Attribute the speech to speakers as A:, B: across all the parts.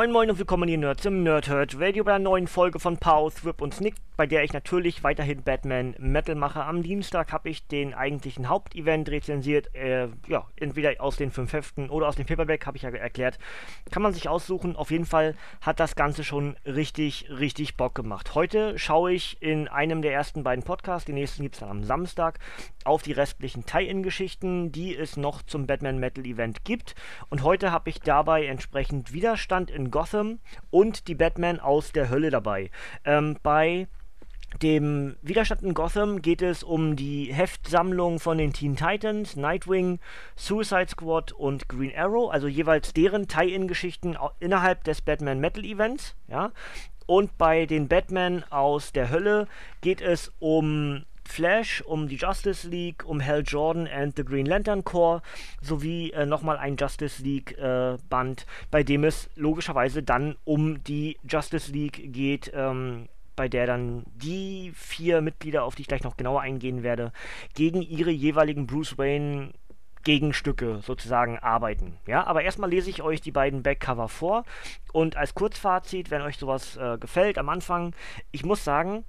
A: Moin Moin und willkommen hier Nerds im Nerdhurt Radio bei einer neuen Folge von Pow, Thrip und Snick, bei der ich natürlich weiterhin Batman Metal mache. Am Dienstag habe ich den eigentlichen Hauptevent rezensiert, äh, ja, entweder aus den fünf Heften oder aus dem Paperback, habe ich ja erklärt. Kann man sich aussuchen, auf jeden Fall hat das Ganze schon richtig, richtig Bock gemacht. Heute schaue ich in einem der ersten beiden Podcasts, den nächsten gibt es dann am Samstag, auf die restlichen Tie-In-Geschichten, die es noch zum Batman Metal Event gibt. Und heute habe ich dabei entsprechend Widerstand in Gotham und die Batman aus der Hölle dabei. Ähm, bei dem Widerstand in Gotham geht es um die Heftsammlung von den Teen Titans, Nightwing, Suicide Squad und Green Arrow, also jeweils deren Tie-In-Geschichten innerhalb des Batman Metal Events, ja. Und bei den Batman aus der Hölle geht es um Flash, um die Justice League, um Hal Jordan and the Green Lantern Corps sowie äh, nochmal ein Justice League äh, Band, bei dem es logischerweise dann um die Justice League geht, ähm, bei der dann die vier Mitglieder, auf die ich gleich noch genauer eingehen werde, gegen ihre jeweiligen Bruce Wayne Gegenstücke sozusagen arbeiten. Ja, aber erstmal lese ich euch die beiden Backcover vor und als Kurzfazit, wenn euch sowas äh, gefällt am Anfang, ich muss sagen,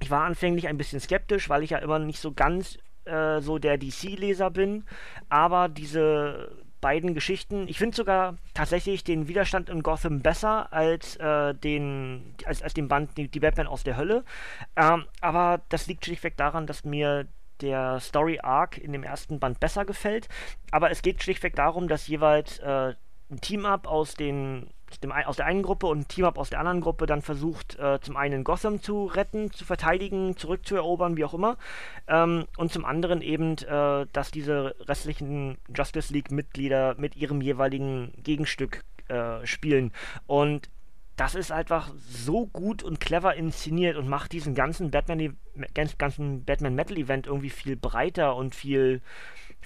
A: ich war anfänglich ein bisschen skeptisch, weil ich ja immer nicht so ganz äh, so der DC-Leser bin. Aber diese beiden Geschichten, ich finde sogar tatsächlich den Widerstand in Gotham besser als äh, den als, als den Band die, die Batman aus der Hölle. Ähm, aber das liegt schlichtweg daran, dass mir der Story Arc in dem ersten Band besser gefällt. Aber es geht schlichtweg darum, dass jeweils äh, ein Team-Up aus den dem, aus der einen Gruppe und ein Team-Up aus der anderen Gruppe dann versucht, äh, zum einen Gotham zu retten, zu verteidigen, zurückzuerobern, wie auch immer. Ähm, und zum anderen eben, äh, dass diese restlichen Justice League-Mitglieder mit ihrem jeweiligen Gegenstück äh, spielen. Und das ist einfach so gut und clever inszeniert und macht diesen ganzen Batman, ganzen Batman Metal Event irgendwie viel breiter und viel,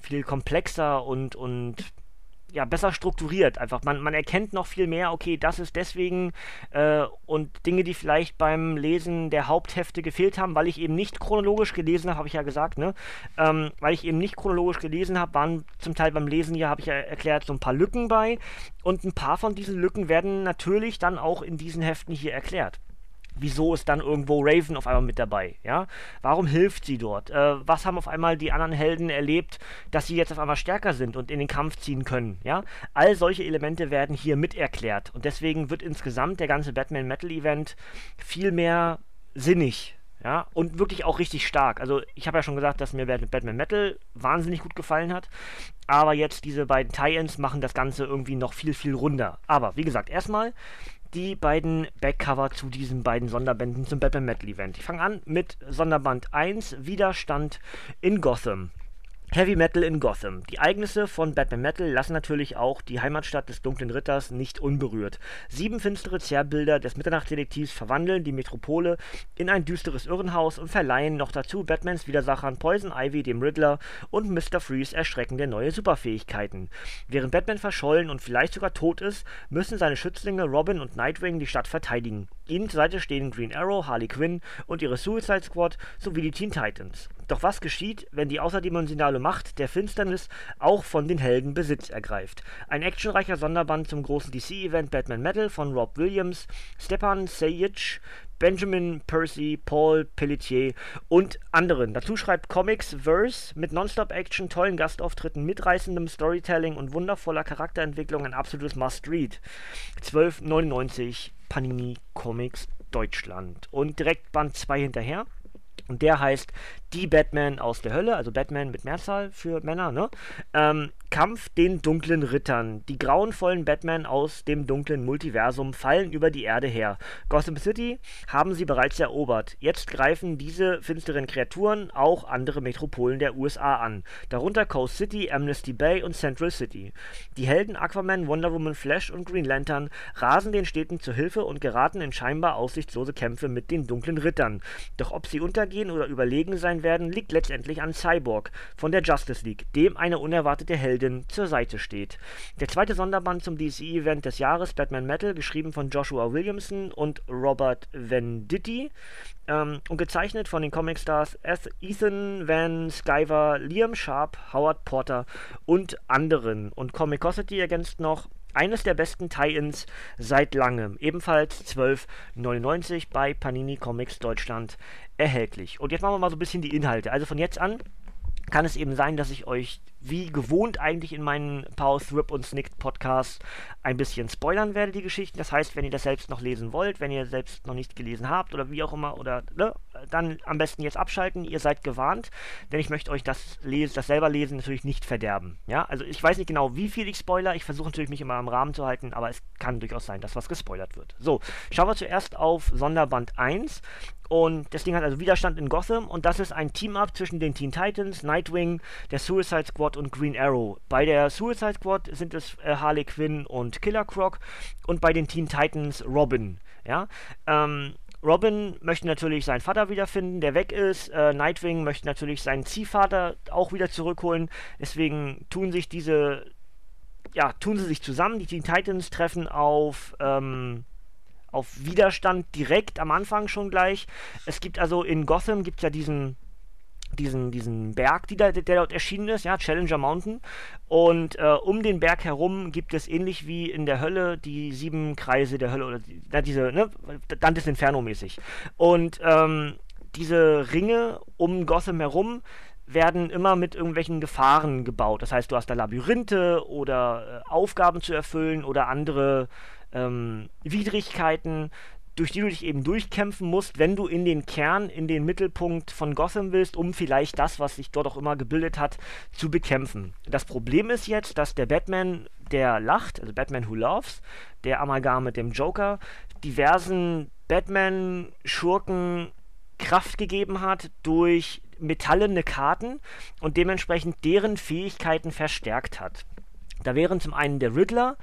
A: viel komplexer und, und ja, besser strukturiert. Einfach, man, man erkennt noch viel mehr, okay, das ist deswegen äh, und Dinge, die vielleicht beim Lesen der Haupthefte gefehlt haben, weil ich eben nicht chronologisch gelesen habe, habe ich ja gesagt, ne? Ähm, weil ich eben nicht chronologisch gelesen habe, waren zum Teil beim Lesen hier, habe ich ja erklärt, so ein paar Lücken bei. Und ein paar von diesen Lücken werden natürlich dann auch in diesen Heften hier erklärt wieso ist dann irgendwo Raven auf einmal mit dabei? Ja? Warum hilft sie dort? Äh, was haben auf einmal die anderen Helden erlebt, dass sie jetzt auf einmal stärker sind und in den Kampf ziehen können? Ja? All solche Elemente werden hier mit erklärt und deswegen wird insgesamt der ganze Batman Metal Event viel mehr sinnig. Ja, und wirklich auch richtig stark. Also, ich habe ja schon gesagt, dass mir Batman Metal wahnsinnig gut gefallen hat. Aber jetzt diese beiden Tie-Ins machen das Ganze irgendwie noch viel, viel runder. Aber wie gesagt, erstmal die beiden Backcover zu diesen beiden Sonderbänden zum Batman Metal Event. Ich fange an mit Sonderband 1, Widerstand in Gotham. Heavy Metal in Gotham. Die Ereignisse von Batman Metal lassen natürlich auch die Heimatstadt des Dunklen Ritters nicht unberührt. Sieben finstere Zerrbilder des Mitternachtsdetektivs verwandeln die Metropole in ein düsteres Irrenhaus und verleihen noch dazu Batmans Widersachern Poison Ivy, dem Riddler, und Mr. Freeze erschreckende neue Superfähigkeiten. Während Batman verschollen und vielleicht sogar tot ist, müssen seine Schützlinge Robin und Nightwing die Stadt verteidigen. Ihnen zur Seite stehen Green Arrow, Harley Quinn und ihre Suicide Squad sowie die Teen Titans. Doch was geschieht, wenn die außerdimensionale Macht der Finsternis auch von den Helden Besitz ergreift? Ein actionreicher Sonderband zum großen DC-Event Batman Metal von Rob Williams, Stepan Sajic, Benjamin Percy, Paul Pelletier und anderen. Dazu schreibt Comics Verse mit Nonstop-Action, tollen Gastauftritten, mitreißendem Storytelling und wundervoller Charakterentwicklung ein absolutes Must-Read. 12,99 Panini Comics Deutschland. Und direkt Band 2 hinterher. Und der heißt die Batman aus der Hölle, also Batman mit Mehrzahl für Männer, ne? Ähm, Kampf den dunklen Rittern. Die grauenvollen Batman aus dem dunklen Multiversum fallen über die Erde her. Gotham City haben sie bereits erobert. Jetzt greifen diese finsteren Kreaturen auch andere Metropolen der USA an. Darunter Coast City, Amnesty Bay und Central City. Die Helden Aquaman, Wonder Woman, Flash und Green Lantern rasen den Städten zu Hilfe und geraten in scheinbar aussichtslose Kämpfe mit den dunklen Rittern. Doch ob sie untergehen oder überlegen sein werden, liegt letztendlich an Cyborg von der Justice League, dem eine unerwartete Heldin zur Seite steht. Der zweite Sonderband zum DC-Event des Jahres, Batman Metal, geschrieben von Joshua Williamson und Robert Venditti ähm, und gezeichnet von den Comicstars Ethan Van Sciver, Liam Sharp, Howard Porter und anderen. Und Comicosity ergänzt noch eines der besten Tie-Ins seit langem. Ebenfalls 12,99 bei Panini Comics Deutschland erhältlich. Und jetzt machen wir mal so ein bisschen die Inhalte. Also von jetzt an kann es eben sein, dass ich euch wie gewohnt eigentlich in meinen Pause, Rip und Snicked Podcast ein bisschen spoilern werde, die Geschichten. Das heißt, wenn ihr das selbst noch lesen wollt, wenn ihr selbst noch nicht gelesen habt oder wie auch immer, oder ne, dann am besten jetzt abschalten. Ihr seid gewarnt, denn ich möchte euch das, lesen, das selber lesen natürlich nicht verderben. Ja, also ich weiß nicht genau, wie viel ich spoiler. Ich versuche natürlich mich immer im Rahmen zu halten, aber es kann durchaus sein, dass was gespoilert wird. So, schauen wir zuerst auf Sonderband 1. Und das Ding hat also Widerstand in Gotham und das ist ein Team-Up zwischen den Teen Titans, Nightwing, der Suicide Squad und Green Arrow. Bei der Suicide Squad sind es äh, Harley Quinn und Killer Croc und bei den Teen Titans Robin. Ja, ähm, Robin möchte natürlich seinen Vater wiederfinden, der weg ist. Äh, Nightwing möchte natürlich seinen Ziehvater auch wieder zurückholen. Deswegen tun sich diese, ja, tun sie sich zusammen. Die Teen Titans treffen auf, ähm, auf Widerstand direkt am Anfang schon gleich. Es gibt also in Gotham gibt es ja diesen diesen, diesen Berg, die da, der dort erschienen ist, ja, Challenger Mountain. Und äh, um den Berg herum gibt es ähnlich wie in der Hölle die sieben Kreise der Hölle oder die, diese, ne, Dantes Inferno mäßig. Und ähm, diese Ringe um Gotham herum werden immer mit irgendwelchen Gefahren gebaut. Das heißt, du hast da Labyrinthe oder äh, Aufgaben zu erfüllen oder andere ähm, Widrigkeiten, durch die du dich eben durchkämpfen musst, wenn du in den Kern, in den Mittelpunkt von Gotham willst, um vielleicht das, was sich dort auch immer gebildet hat, zu bekämpfen. Das Problem ist jetzt, dass der Batman, der lacht, also Batman Who Loves, der Amalgam mit dem Joker, diversen Batman-Schurken Kraft gegeben hat durch metallene Karten und dementsprechend deren Fähigkeiten verstärkt hat. Da wären zum einen der Riddler,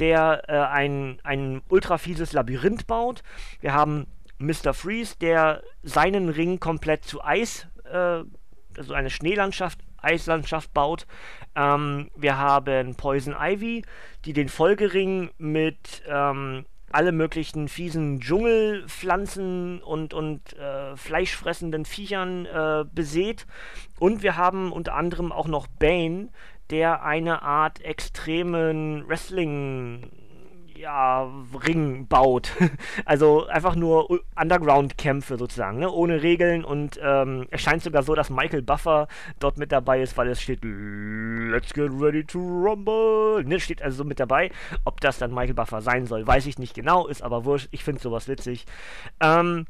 A: der äh, ein, ein ultra fieses Labyrinth baut. Wir haben Mr. Freeze, der seinen Ring komplett zu Eis, äh, also eine Schneelandschaft, Eislandschaft baut. Ähm, wir haben Poison Ivy, die den Folgering mit ähm, alle möglichen fiesen Dschungelpflanzen und, und äh, fleischfressenden Viechern äh, besät. Und wir haben unter anderem auch noch Bane, der eine Art extremen Wrestling ja, Ring baut. also einfach nur Underground-Kämpfe sozusagen, ne? ohne Regeln und ähm, es scheint sogar so, dass Michael Buffer dort mit dabei ist, weil es steht Let's get ready to rumble. Ne? Steht also so mit dabei. Ob das dann Michael Buffer sein soll, weiß ich nicht genau, ist aber wurscht. Ich finde sowas witzig. Ähm,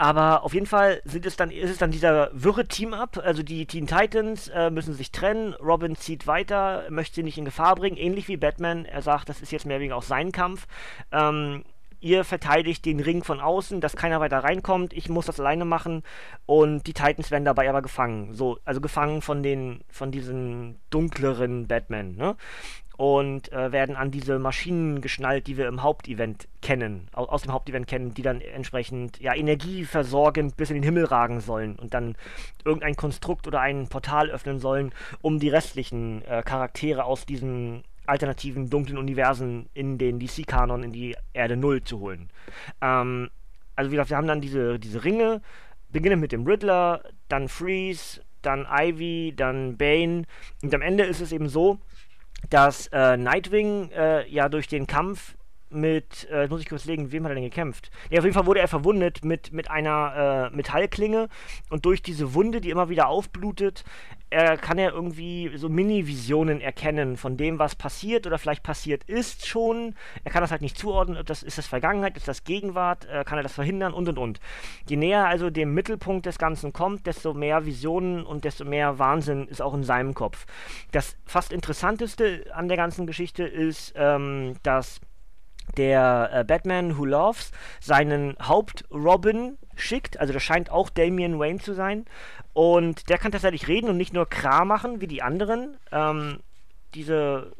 A: aber auf jeden Fall sind es dann, ist es dann dieser wirre Team-Up. Also die Teen Titans äh, müssen sich trennen. Robin zieht weiter, möchte sie nicht in Gefahr bringen. Ähnlich wie Batman. Er sagt, das ist jetzt mehr wegen auch sein Kampf. Ähm, ihr verteidigt den Ring von außen, dass keiner weiter reinkommt. Ich muss das alleine machen. Und die Titans werden dabei aber gefangen. So, also gefangen von den, von diesen dunkleren Batman, ne? Und äh, werden an diese Maschinen geschnallt, die wir im Hauptevent kennen, aus, aus dem Hauptevent kennen, die dann entsprechend ja energieversorgend bis in den Himmel ragen sollen und dann irgendein Konstrukt oder ein Portal öffnen sollen, um die restlichen äh, Charaktere aus diesen alternativen dunklen Universen in den DC-Kanon in die Erde Null zu holen. Ähm, also wie gesagt, wir haben dann diese, diese Ringe, beginnen mit dem Riddler, dann Freeze, dann Ivy, dann Bane und am Ende ist es eben so, dass äh, Nightwing äh, ja durch den Kampf mit, äh, muss ich kurz legen, wem hat er denn gekämpft? Ja, auf jeden Fall wurde er verwundet mit, mit einer äh, Metallklinge und durch diese Wunde, die immer wieder aufblutet, er kann ja irgendwie so Mini-Visionen erkennen von dem, was passiert oder vielleicht passiert ist schon. Er kann das halt nicht zuordnen, das ist das Vergangenheit, ist das Gegenwart, äh, kann er das verhindern und und und. Je näher also dem Mittelpunkt des Ganzen kommt, desto mehr Visionen und desto mehr Wahnsinn ist auch in seinem Kopf. Das fast interessanteste an der ganzen Geschichte ist, ähm, dass der äh, Batman Who Loves seinen Haupt-Robin schickt. Also das scheint auch Damian Wayne zu sein. Und der kann tatsächlich reden und nicht nur Kra machen wie die anderen. Ähm, diese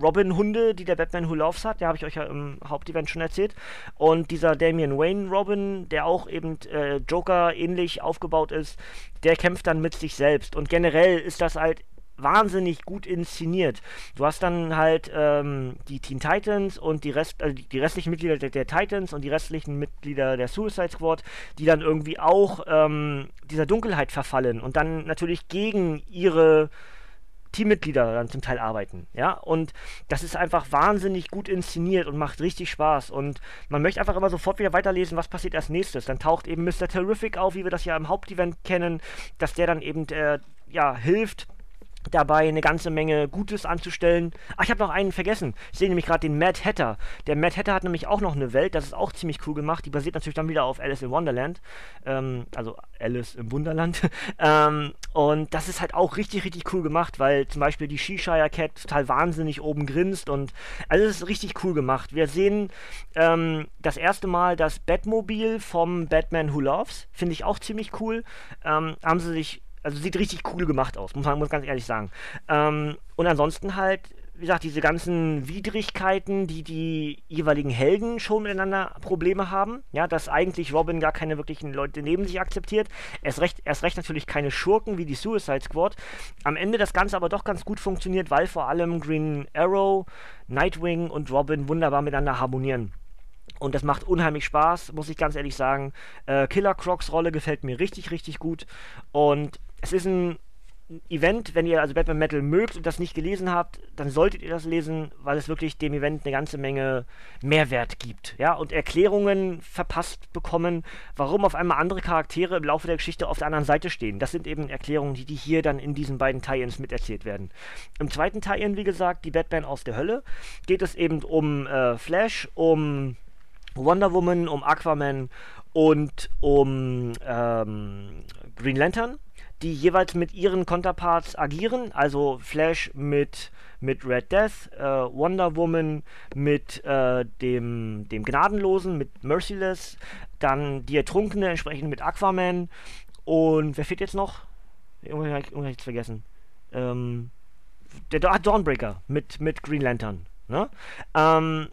A: Robin-Hunde, die der Batman Who Loves hat, der habe ich euch ja im Hauptevent schon erzählt. Und dieser Damian Wayne Robin, der auch eben äh, Joker ähnlich aufgebaut ist, der kämpft dann mit sich selbst. Und generell ist das halt wahnsinnig gut inszeniert. Du hast dann halt ähm, die Teen Titans und die, Rest, also die, restlichen Mitglieder der, der, Titans und die restlichen Mitglieder der Suicide Squad, die dann irgendwie auch ähm, dieser Dunkelheit verfallen und dann natürlich gegen ihre Teammitglieder dann zum Teil arbeiten, ja, und das ist einfach wahnsinnig gut inszeniert und macht richtig Spaß und man möchte einfach immer sofort wieder weiterlesen, was passiert als nächstes. Dann taucht eben Mr. Terrific auf, wie wir das ja im Hauptevent kennen, dass der dann eben, äh, ja, hilft, dabei eine ganze Menge Gutes anzustellen. Ach, ich habe noch einen vergessen. Ich sehe nämlich gerade den Mad Hatter. Der Mad Hatter hat nämlich auch noch eine Welt, das ist auch ziemlich cool gemacht. Die basiert natürlich dann wieder auf Alice in Wonderland. Ähm, also Alice im Wunderland. ähm, und das ist halt auch richtig, richtig cool gemacht, weil zum Beispiel die Shishire Cat total wahnsinnig oben grinst und also es ist richtig cool gemacht. Wir sehen ähm, das erste Mal das Batmobil vom Batman Who Loves. Finde ich auch ziemlich cool. Ähm, haben sie sich also sieht richtig cool gemacht aus, muss man muss ganz ehrlich sagen. Ähm, und ansonsten halt, wie gesagt, diese ganzen Widrigkeiten, die die jeweiligen Helden schon miteinander Probleme haben. Ja, dass eigentlich Robin gar keine wirklichen Leute neben sich akzeptiert. Erst recht, erst recht natürlich keine Schurken wie die Suicide Squad. Am Ende das Ganze aber doch ganz gut funktioniert, weil vor allem Green Arrow, Nightwing und Robin wunderbar miteinander harmonieren. Und das macht unheimlich Spaß, muss ich ganz ehrlich sagen. Äh, Killer Crocs Rolle gefällt mir richtig, richtig gut. Und es ist ein Event, wenn ihr also Batman Metal mögt und das nicht gelesen habt, dann solltet ihr das lesen, weil es wirklich dem Event eine ganze Menge Mehrwert gibt, ja, und Erklärungen verpasst bekommen, warum auf einmal andere Charaktere im Laufe der Geschichte auf der anderen Seite stehen. Das sind eben Erklärungen, die, die hier dann in diesen beiden Tie-Ins miterzählt werden. Im zweiten Tie-In, wie gesagt, die Batman aus der Hölle, geht es eben um äh, Flash, um Wonder Woman, um Aquaman und um ähm, Green Lantern die jeweils mit ihren Counterparts agieren, also Flash mit, mit Red Death, äh, Wonder Woman mit äh, dem, dem Gnadenlosen, mit Merciless, dann die Ertrunkene entsprechend mit Aquaman und wer fehlt jetzt noch? Irgendwann habe ich vergessen. Ähm, der ah, Dawnbreaker mit, mit Green Lantern. Ne? Ähm,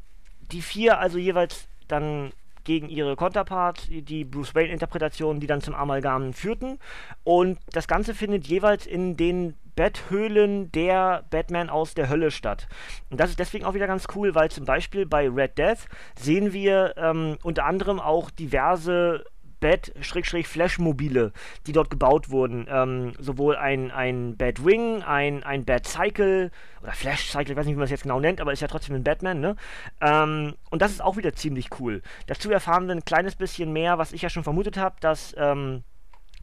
A: die vier also jeweils dann gegen ihre Konterparts, die Bruce Wayne-Interpretationen, die dann zum Amalgam führten. Und das Ganze findet jeweils in den Betthöhlen der Batman aus der Hölle statt. Und das ist deswegen auch wieder ganz cool, weil zum Beispiel bei Red Death sehen wir ähm, unter anderem auch diverse Bat-Flash-Mobile, die dort gebaut wurden. Ähm, sowohl ein, ein Batwing, ein, ein Bat-Cycle oder Flash-Cycle, ich weiß nicht, wie man es jetzt genau nennt, aber ist ja trotzdem ein Batman, ne? Ähm, und das ist auch wieder ziemlich cool. Dazu erfahren wir ein kleines bisschen mehr, was ich ja schon vermutet habe, dass ähm,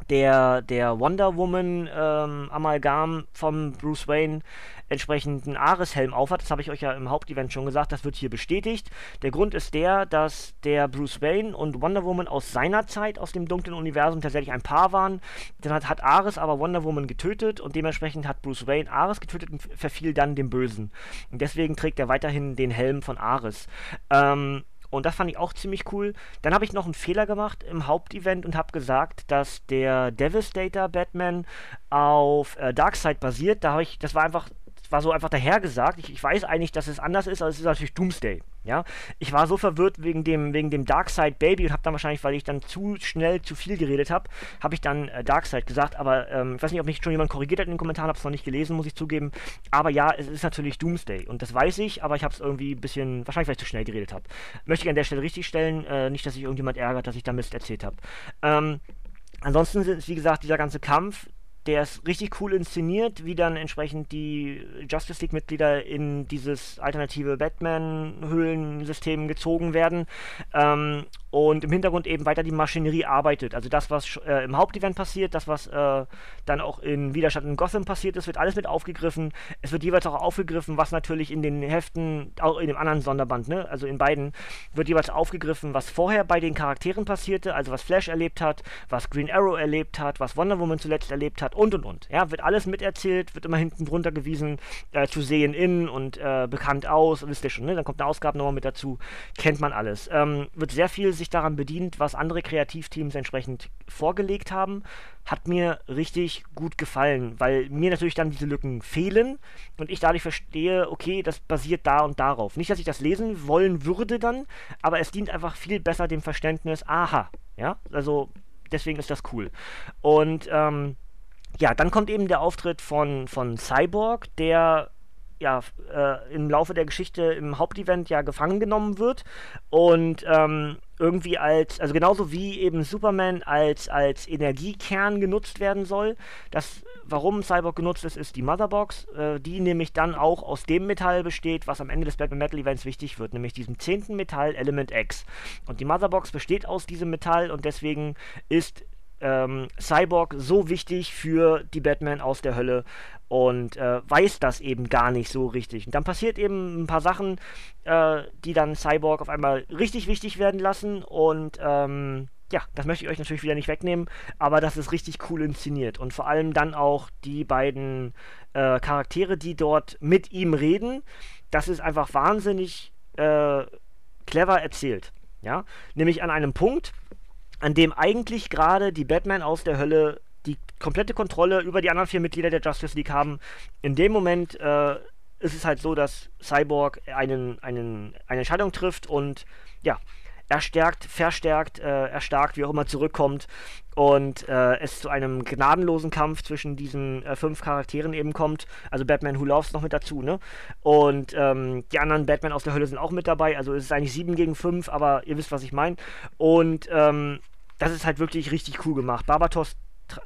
A: der, der Wonder Woman ähm, Amalgam vom Bruce Wayne entsprechenden Ares-Helm aufhat. Das habe ich euch ja im Hauptevent schon gesagt, das wird hier bestätigt. Der Grund ist der, dass der Bruce Wayne und Wonder Woman aus seiner Zeit, aus dem dunklen Universum, tatsächlich ein Paar waren. Dann hat, hat Ares aber Wonder Woman getötet und dementsprechend hat Bruce Wayne Ares getötet und verfiel dann dem Bösen. Und deswegen trägt er weiterhin den Helm von Ares. Ähm, und das fand ich auch ziemlich cool. Dann habe ich noch einen Fehler gemacht im Hauptevent und habe gesagt, dass der Devastator Batman auf äh, Darkseid basiert. Da habe ich, das war einfach war so einfach dahergesagt. Ich, ich weiß eigentlich, dass es anders ist, aber es ist natürlich Doomsday. Ja, ich war so verwirrt wegen dem wegen dem Darkseid Baby und habe dann wahrscheinlich, weil ich dann zu schnell zu viel geredet habe, habe ich dann äh, Darkseid gesagt. Aber ähm, ich weiß nicht, ob mich schon jemand korrigiert hat in den Kommentaren, habe es noch nicht gelesen, muss ich zugeben. Aber ja, es ist natürlich Doomsday und das weiß ich, aber ich habe es irgendwie ein bisschen wahrscheinlich, weil ich zu schnell geredet habe. Möchte ich an der Stelle richtig stellen, äh, nicht, dass sich irgendjemand ärgert, dass ich da Mist erzählt habe. Ähm, ansonsten ist wie gesagt dieser ganze Kampf der ist richtig cool inszeniert, wie dann entsprechend die Justice League-Mitglieder in dieses alternative Batman-Höhlensystem gezogen werden. Ähm, und im Hintergrund eben weiter die Maschinerie arbeitet. Also das, was äh, im Hauptevent passiert, das, was äh, dann auch in Widerstand in Gotham passiert ist, wird alles mit aufgegriffen. Es wird jeweils auch aufgegriffen, was natürlich in den Heften, auch in dem anderen Sonderband, ne, also in beiden, wird jeweils aufgegriffen, was vorher bei den Charakteren passierte, also was Flash erlebt hat, was Green Arrow erlebt hat, was Wonder Woman zuletzt erlebt hat und und und. Ja, wird alles miterzählt, wird immer hinten drunter gewiesen, äh, zu sehen in und äh, bekannt aus, wisst ihr schon, ne? Dann kommt eine Ausgabe nochmal mit dazu, kennt man alles. Ähm, wird sehr viel sich daran bedient, was andere Kreativteams entsprechend vorgelegt haben. Hat mir richtig gut gefallen, weil mir natürlich dann diese Lücken fehlen und ich dadurch verstehe, okay, das basiert da und darauf. Nicht, dass ich das lesen wollen würde dann, aber es dient einfach viel besser dem Verständnis, aha, ja, also deswegen ist das cool. Und ähm, ja, dann kommt eben der Auftritt von, von Cyborg, der ja, äh, im Laufe der Geschichte im Hauptevent ja gefangen genommen wird und ähm, irgendwie als, also genauso wie eben Superman als, als Energiekern genutzt werden soll. Das, warum Cyborg genutzt ist, ist die Motherbox, äh, die nämlich dann auch aus dem Metall besteht, was am Ende des Batman Metal Events wichtig wird, nämlich diesem zehnten Metall Element X. Und die Motherbox besteht aus diesem Metall und deswegen ist ähm, Cyborg so wichtig für die Batman aus der Hölle und äh, weiß das eben gar nicht so richtig. Und dann passiert eben ein paar Sachen, äh, die dann Cyborg auf einmal richtig wichtig werden lassen und ähm, ja, das möchte ich euch natürlich wieder nicht wegnehmen, aber das ist richtig cool inszeniert und vor allem dann auch die beiden äh, Charaktere, die dort mit ihm reden, das ist einfach wahnsinnig äh, clever erzählt. Ja, nämlich an einem Punkt, an dem eigentlich gerade die Batman aus der Hölle die komplette Kontrolle über die anderen vier Mitglieder der Justice League haben. In dem Moment äh, ist es halt so, dass Cyborg einen, einen, eine Entscheidung trifft und ja, erstärkt, verstärkt, äh, erstarkt, wie auch immer zurückkommt und äh, es zu einem gnadenlosen Kampf zwischen diesen äh, fünf Charakteren eben kommt. Also Batman Who Loves noch mit dazu, ne? Und ähm, die anderen Batman aus der Hölle sind auch mit dabei. Also es ist eigentlich sieben gegen fünf, aber ihr wisst, was ich meine. Und ähm, das ist halt wirklich richtig cool gemacht. Barbatos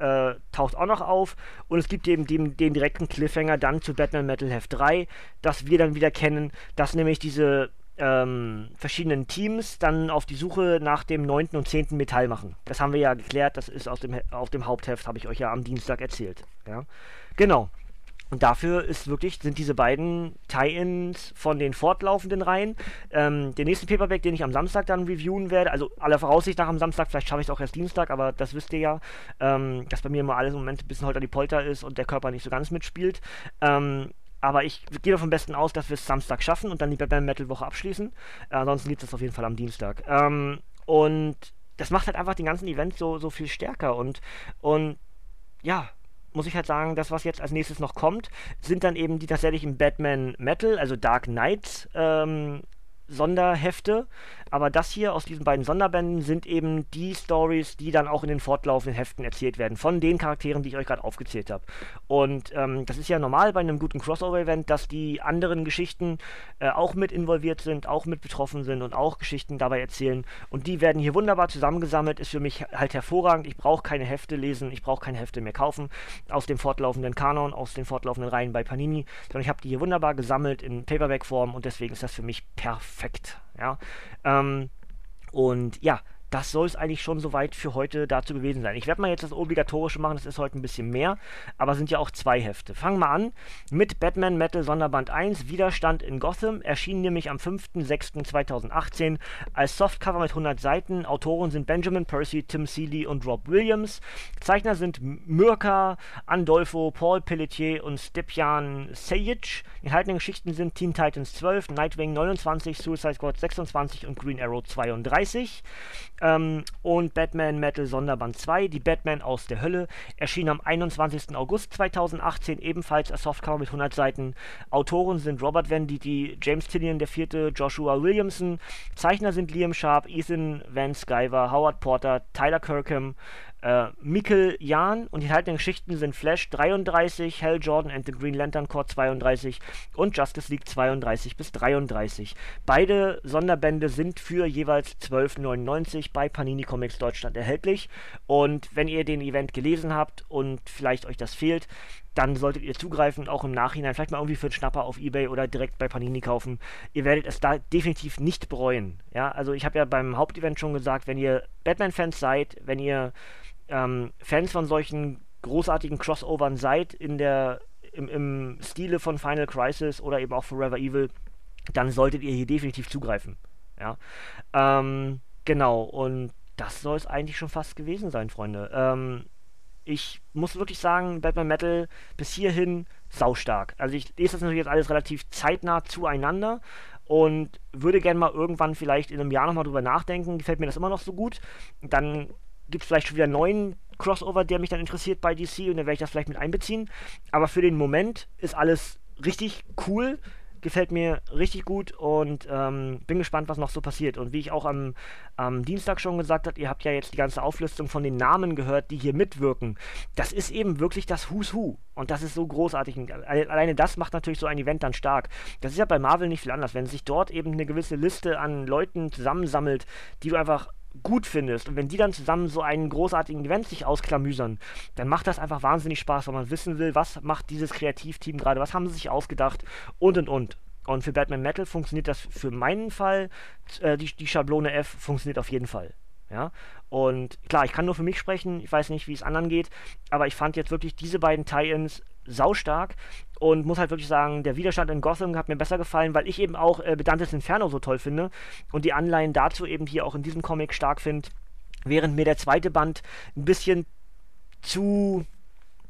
A: äh, taucht auch noch auf und es gibt eben den, den, direkten Cliffhanger dann zu Batman Metal Heft 3, das wir dann wieder kennen, dass nämlich diese ähm, verschiedenen Teams dann auf die Suche nach dem neunten und zehnten Metall machen. Das haben wir ja geklärt, das ist aus dem, auf dem Hauptheft, habe ich euch ja am Dienstag erzählt. Ja? Genau. Und dafür ist wirklich, sind diese beiden Tie-Ins von den fortlaufenden Reihen. Ähm, der nächste Paperback, den ich am Samstag dann reviewen werde, also aller Voraussicht nach am Samstag, vielleicht schaffe ich es auch erst Dienstag, aber das wisst ihr ja, ähm, dass bei mir immer alles im Moment ein bisschen holter die Polter ist und der Körper nicht so ganz mitspielt. Ähm, aber ich gehe davon besten aus, dass wir es Samstag schaffen und dann die Batman Metal Woche abschließen. Äh, ansonsten geht es auf jeden Fall am Dienstag. Ähm, und das macht halt einfach den ganzen Event so, so viel stärker und, und ja, muss ich halt sagen, das, was jetzt als nächstes noch kommt, sind dann eben die tatsächlichen Batman Metal, also Dark Knight ähm, Sonderhefte. Aber das hier aus diesen beiden Sonderbänden sind eben die Stories, die dann auch in den fortlaufenden Heften erzählt werden, von den Charakteren, die ich euch gerade aufgezählt habe. Und ähm, das ist ja normal bei einem guten Crossover-Event, dass die anderen Geschichten äh, auch mit involviert sind, auch mit betroffen sind und auch Geschichten dabei erzählen. Und die werden hier wunderbar zusammengesammelt, ist für mich halt hervorragend. Ich brauche keine Hefte lesen, ich brauche keine Hefte mehr kaufen aus dem fortlaufenden Kanon, aus den fortlaufenden Reihen bei Panini, sondern ich habe die hier wunderbar gesammelt in Paperback-Form und deswegen ist das für mich perfekt. Ja. Ähm, und ja, das soll es eigentlich schon soweit für heute dazu gewesen sein. Ich werde mal jetzt das Obligatorische machen, das ist heute ein bisschen mehr, aber sind ja auch zwei Hefte. Fangen wir an mit Batman Metal Sonderband 1, Widerstand in Gotham, erschien nämlich am 5.6.2018 als Softcover mit 100 Seiten. Autoren sind Benjamin Percy, Tim Seeley und Rob Williams. Zeichner sind Mirka, Andolfo, Paul Pelletier und Stepjan Sejic. Die enthaltenen Geschichten sind Teen Titans 12, Nightwing 29, Suicide Squad 26 und Green Arrow 32. Ähm, und Batman Metal Sonderband 2, die Batman aus der Hölle, erschien am 21. August 2018 ebenfalls als Softcover mit 100 Seiten. Autoren sind Robert Venditti, James Tinian IV., Joshua Williamson. Zeichner sind Liam Sharp, Ethan Van Skyver, Howard Porter, Tyler Kirkham, Äh, Mikkel Jan und die enthaltenen Geschichten sind Flash 33, Hell Jordan and the Green Lantern Corps 32 und Justice League 32 bis 33. Beide Sonderbände sind für jeweils 12,99 bei Panini Comics Deutschland erhältlich. Und wenn ihr den Event gelesen habt und vielleicht euch das fehlt, dann solltet ihr zugreifen auch im Nachhinein vielleicht mal irgendwie für einen Schnapper auf Ebay oder direkt bei Panini kaufen. Ihr werdet es da definitiv nicht bereuen. Ja, also ich habe ja beim Hauptevent schon gesagt, wenn ihr Batman-Fans seid, wenn ihr ähm, Fans von solchen großartigen Crossovern seid in der im, im Stile von Final Crisis oder eben auch Forever Evil, dann solltet ihr hier definitiv zugreifen. Ja, ähm, genau und das soll es eigentlich schon fast gewesen sein, Freunde. Ähm, ich muss wirklich sagen, Batman Metal bis hierhin saustark. Also ich lese das natürlich jetzt alles relativ zeitnah zueinander und würde gerne mal irgendwann vielleicht in einem Jahr nochmal drüber nachdenken. Gefällt mir das immer noch so gut? Dann gibt es vielleicht schon wieder einen neuen Crossover, der mich dann interessiert bei DC und dann werde ich das vielleicht mit einbeziehen. Aber für den Moment ist alles richtig cool gefällt mir richtig gut und ähm, bin gespannt, was noch so passiert. Und wie ich auch am, am Dienstag schon gesagt habe, ihr habt ja jetzt die ganze Auflistung von den Namen gehört, die hier mitwirken. Das ist eben wirklich das Who's Who. Und das ist so großartig. Alleine das macht natürlich so ein Event dann stark. Das ist ja bei Marvel nicht viel anders. Wenn sich dort eben eine gewisse Liste an Leuten zusammensammelt, die du einfach gut findest und wenn die dann zusammen so einen großartigen Event sich ausklamüsern, dann macht das einfach wahnsinnig Spaß, weil man wissen will, was macht dieses Kreativteam gerade, was haben sie sich ausgedacht und und und. Und für Batman Metal funktioniert das für meinen Fall, äh, die, die Schablone F funktioniert auf jeden Fall. Ja, und klar, ich kann nur für mich sprechen, ich weiß nicht, wie es anderen geht, aber ich fand jetzt wirklich diese beiden Tie-Ins saustark und muss halt wirklich sagen, der Widerstand in Gotham hat mir besser gefallen, weil ich eben auch äh, Bedantes Inferno so toll finde und die Anleihen dazu eben hier auch in diesem Comic stark finde, während mir der zweite Band ein bisschen zu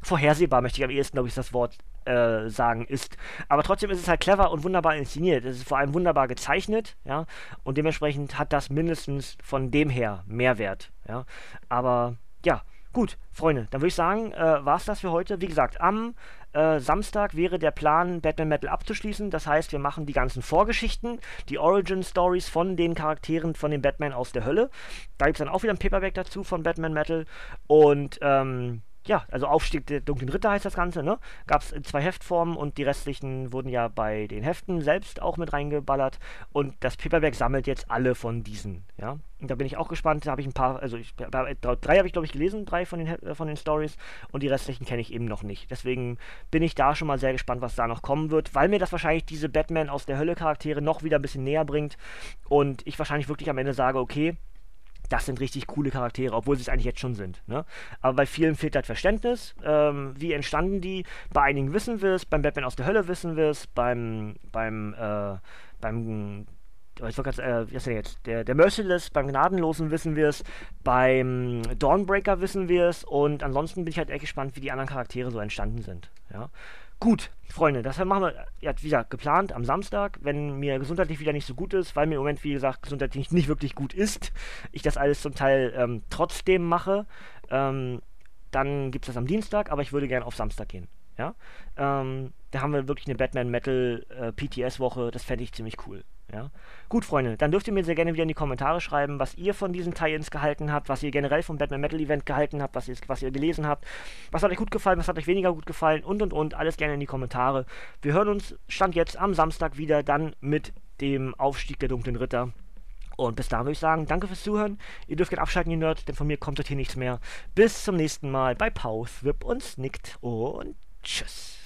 A: vorhersehbar, möchte ich am ehesten, glaube ich, das Wort äh, sagen ist. Aber trotzdem ist es halt clever und wunderbar inszeniert. Es ist vor allem wunderbar gezeichnet, ja, und dementsprechend hat das mindestens von dem her Mehrwert, ja. Aber ja, Gut, Freunde, dann würde ich sagen, äh, war es das für heute. Wie gesagt, am äh, Samstag wäre der Plan, Batman Metal abzuschließen. Das heißt, wir machen die ganzen Vorgeschichten, die Origin Stories von den Charakteren von den Batman aus der Hölle. Da gibt es dann auch wieder ein Paperback dazu von Batman Metal. Und ähm, ja, also Aufstieg der dunklen Ritter heißt das Ganze, ne? Gab es zwei Heftformen und die restlichen wurden ja bei den Heften selbst auch mit reingeballert. Und das Paperback sammelt jetzt alle von diesen, ja. Und da bin ich auch gespannt. Da habe ich ein paar, also ich, drei habe ich glaube ich gelesen, drei von den, äh, von den Stories und die restlichen kenne ich eben noch nicht. Deswegen bin ich da schon mal sehr gespannt, was da noch kommen wird, weil mir das wahrscheinlich diese Batman aus der Hölle Charaktere noch wieder ein bisschen näher bringt und ich wahrscheinlich wirklich am Ende sage, okay, das sind richtig coole Charaktere, obwohl sie es eigentlich jetzt schon sind. Ne? Aber bei vielen fehlt das Verständnis. Ähm, wie entstanden die? Bei einigen wissen wir es, beim Batman aus der Hölle wissen wir es, beim, beim, äh, beim ich grad, äh, wie ist der jetzt? Der, der Merciless, beim Gnadenlosen wissen wir es, beim Dawnbreaker wissen wir es und ansonsten bin ich halt echt gespannt, wie die anderen Charaktere so entstanden sind. Ja. Gut, Freunde, das machen wir, ja, wie gesagt, geplant am Samstag, wenn mir gesundheitlich wieder nicht so gut ist, weil mir im Moment, wie gesagt, gesundheitlich nicht wirklich gut ist, ich das alles zum Teil ähm, trotzdem mache, ähm, dann gibt es das am Dienstag, aber ich würde gerne auf Samstag gehen. Ja, ähm, da haben wir wirklich eine Batman Metal äh, das fände ich ziemlich cool. Ja. Gut, Freunde, dann dürft ihr mir sehr gerne wieder in die Kommentare schreiben, was ihr von diesen Tie-Ins gehalten habt, was ihr generell vom Batman Metal Event gehalten habt, was ihr, was ihr gelesen habt, was hat euch gut gefallen, was hat euch weniger gut gefallen und und und, alles gerne in die Kommentare. Wir hören uns, Stand jetzt, am Samstag wieder, dann mit dem Aufstieg der dunklen Ritter. Und bis dahin würde ich sagen, danke fürs Zuhören. Ihr dürft gerne abschalten, ihr Nerds, denn von mir kommt heute hier nichts mehr. Bis zum nächsten Mal bei Pause, Whip und Snickt und tschüss.